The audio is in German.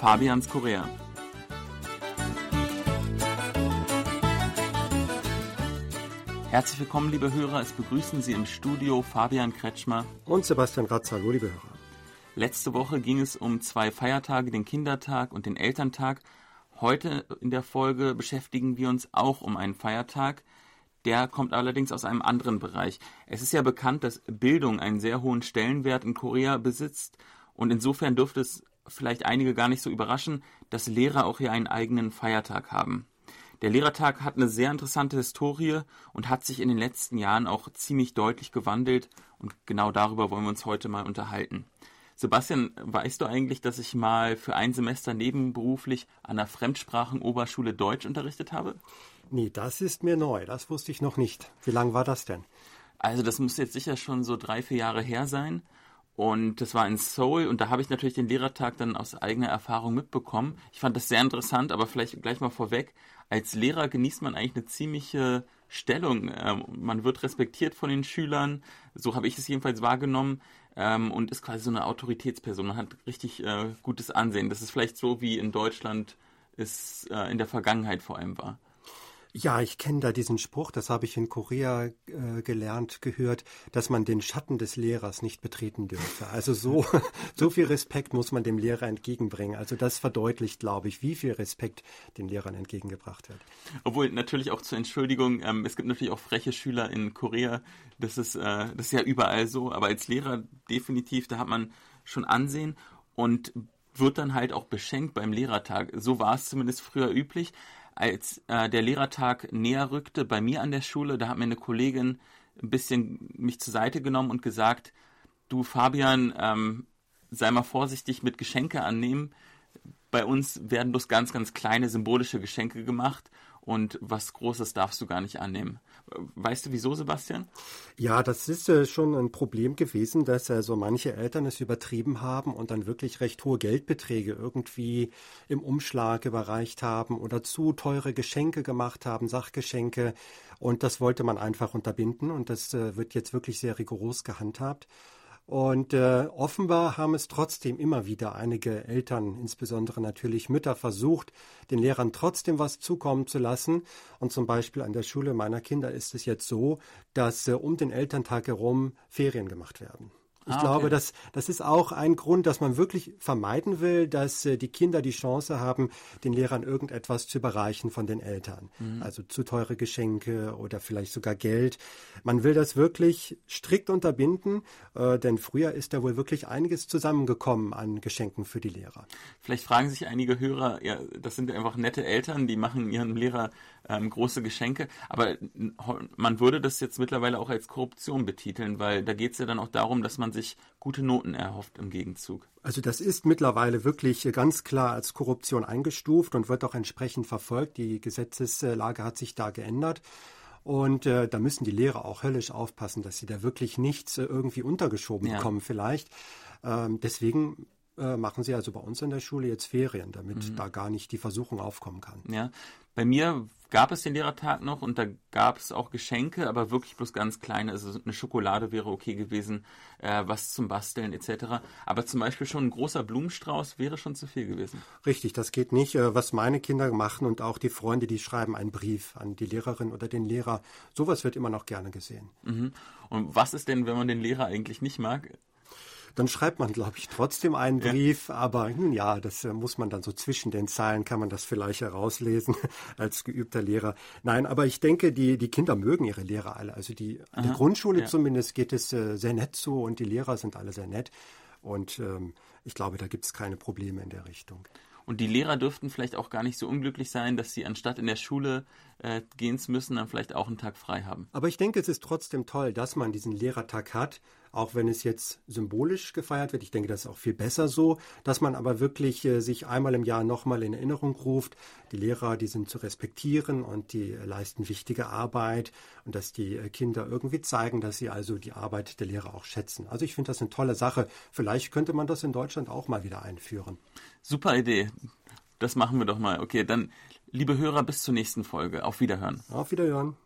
Fabians Korea. Herzlich willkommen, liebe Hörer. Es begrüßen Sie im Studio Fabian Kretschmer und Sebastian Ratz. Hallo, liebe Hörer. Letzte Woche ging es um zwei Feiertage, den Kindertag und den Elterntag. Heute in der Folge beschäftigen wir uns auch um einen Feiertag. Der kommt allerdings aus einem anderen Bereich. Es ist ja bekannt, dass Bildung einen sehr hohen Stellenwert in Korea besitzt und insofern dürfte es vielleicht einige gar nicht so überraschen, dass Lehrer auch hier einen eigenen Feiertag haben. Der Lehrertag hat eine sehr interessante Historie und hat sich in den letzten Jahren auch ziemlich deutlich gewandelt und genau darüber wollen wir uns heute mal unterhalten. Sebastian, weißt du eigentlich, dass ich mal für ein Semester nebenberuflich an der Fremdsprachenoberschule Deutsch unterrichtet habe? Nee, das ist mir neu. Das wusste ich noch nicht. Wie lang war das denn? Also das muss jetzt sicher schon so drei, vier Jahre her sein. Und das war in Seoul und da habe ich natürlich den Lehrertag dann aus eigener Erfahrung mitbekommen. Ich fand das sehr interessant, aber vielleicht gleich mal vorweg. Als Lehrer genießt man eigentlich eine ziemliche Stellung. Ähm, man wird respektiert von den Schülern, so habe ich es jedenfalls wahrgenommen, ähm, und ist quasi so eine Autoritätsperson. Man hat richtig äh, gutes Ansehen. Das ist vielleicht so, wie in Deutschland es äh, in der Vergangenheit vor allem war. Ja, ich kenne da diesen Spruch, das habe ich in Korea äh, gelernt, gehört, dass man den Schatten des Lehrers nicht betreten dürfe. Also so, so viel Respekt muss man dem Lehrer entgegenbringen. Also das verdeutlicht, glaube ich, wie viel Respekt den Lehrern entgegengebracht wird. Obwohl natürlich auch zur Entschuldigung, ähm, es gibt natürlich auch freche Schüler in Korea. Das ist, äh, das ist ja überall so. Aber als Lehrer definitiv, da hat man schon Ansehen und wird dann halt auch beschenkt beim Lehrertag. So war es zumindest früher üblich als äh, der Lehrertag näher rückte bei mir an der Schule, da hat mir eine Kollegin ein bisschen mich zur Seite genommen und gesagt, du Fabian, ähm, sei mal vorsichtig mit Geschenke annehmen. Bei uns werden bloß ganz, ganz kleine symbolische Geschenke gemacht und was Großes darfst du gar nicht annehmen. Weißt du wieso, Sebastian? Ja, das ist äh, schon ein Problem gewesen, dass äh, so manche Eltern es übertrieben haben und dann wirklich recht hohe Geldbeträge irgendwie im Umschlag überreicht haben oder zu teure Geschenke gemacht haben, Sachgeschenke. Und das wollte man einfach unterbinden und das äh, wird jetzt wirklich sehr rigoros gehandhabt. Und äh, offenbar haben es trotzdem immer wieder einige Eltern, insbesondere natürlich Mütter, versucht, den Lehrern trotzdem was zukommen zu lassen. Und zum Beispiel an der Schule meiner Kinder ist es jetzt so, dass äh, um den Elterntag herum Ferien gemacht werden. Ich ah, glaube, das, das ist auch ein Grund, dass man wirklich vermeiden will, dass äh, die Kinder die Chance haben, den Lehrern irgendetwas zu überreichen von den Eltern. Mhm. Also zu teure Geschenke oder vielleicht sogar Geld. Man will das wirklich strikt unterbinden, äh, denn früher ist da wohl wirklich einiges zusammengekommen an Geschenken für die Lehrer. Vielleicht fragen sich einige Hörer, ja, das sind einfach nette Eltern, die machen ihren Lehrer ähm, große Geschenke. Aber man würde das jetzt mittlerweile auch als Korruption betiteln, weil da geht es ja dann auch darum, dass man sich gute Noten erhofft im Gegenzug. Also das ist mittlerweile wirklich ganz klar als Korruption eingestuft und wird auch entsprechend verfolgt. Die Gesetzeslage hat sich da geändert. Und äh, da müssen die Lehrer auch höllisch aufpassen, dass sie da wirklich nichts äh, irgendwie untergeschoben ja. bekommen vielleicht. Ähm, deswegen äh, machen sie also bei uns in der Schule jetzt Ferien, damit mhm. da gar nicht die Versuchung aufkommen kann. Ja, bei mir gab es den Lehrertag noch und da gab es auch Geschenke, aber wirklich bloß ganz kleine. Also eine Schokolade wäre okay gewesen, äh, was zum Basteln etc. Aber zum Beispiel schon ein großer Blumenstrauß wäre schon zu viel gewesen. Richtig, das geht nicht. Äh, was meine Kinder machen und auch die Freunde, die schreiben einen Brief an die Lehrerin oder den Lehrer. Sowas wird immer noch gerne gesehen. Mhm. Und was ist denn, wenn man den Lehrer eigentlich nicht mag? Dann schreibt man, glaube ich, trotzdem einen Brief. Ja. Aber nun ja, das äh, muss man dann so zwischen den Zeilen, kann man das vielleicht herauslesen als geübter Lehrer. Nein, aber ich denke, die, die Kinder mögen ihre Lehrer alle. Also die, an der Grundschule ja. zumindest geht es äh, sehr nett zu und die Lehrer sind alle sehr nett. Und ähm, ich glaube, da gibt es keine Probleme in der Richtung. Und die Lehrer dürften vielleicht auch gar nicht so unglücklich sein, dass sie anstatt in der Schule äh, gehen zu müssen, dann vielleicht auch einen Tag frei haben. Aber ich denke, es ist trotzdem toll, dass man diesen Lehrertag hat, auch wenn es jetzt symbolisch gefeiert wird. Ich denke, das ist auch viel besser so, dass man aber wirklich äh, sich einmal im Jahr nochmal in Erinnerung ruft. Die Lehrer, die sind zu respektieren und die äh, leisten wichtige Arbeit und dass die äh, Kinder irgendwie zeigen, dass sie also die Arbeit der Lehrer auch schätzen. Also ich finde das eine tolle Sache. Vielleicht könnte man das in Deutschland auch mal wieder einführen. Super Idee. Das machen wir doch mal. Okay, dann, liebe Hörer, bis zur nächsten Folge. Auf Wiederhören. Auf Wiederhören.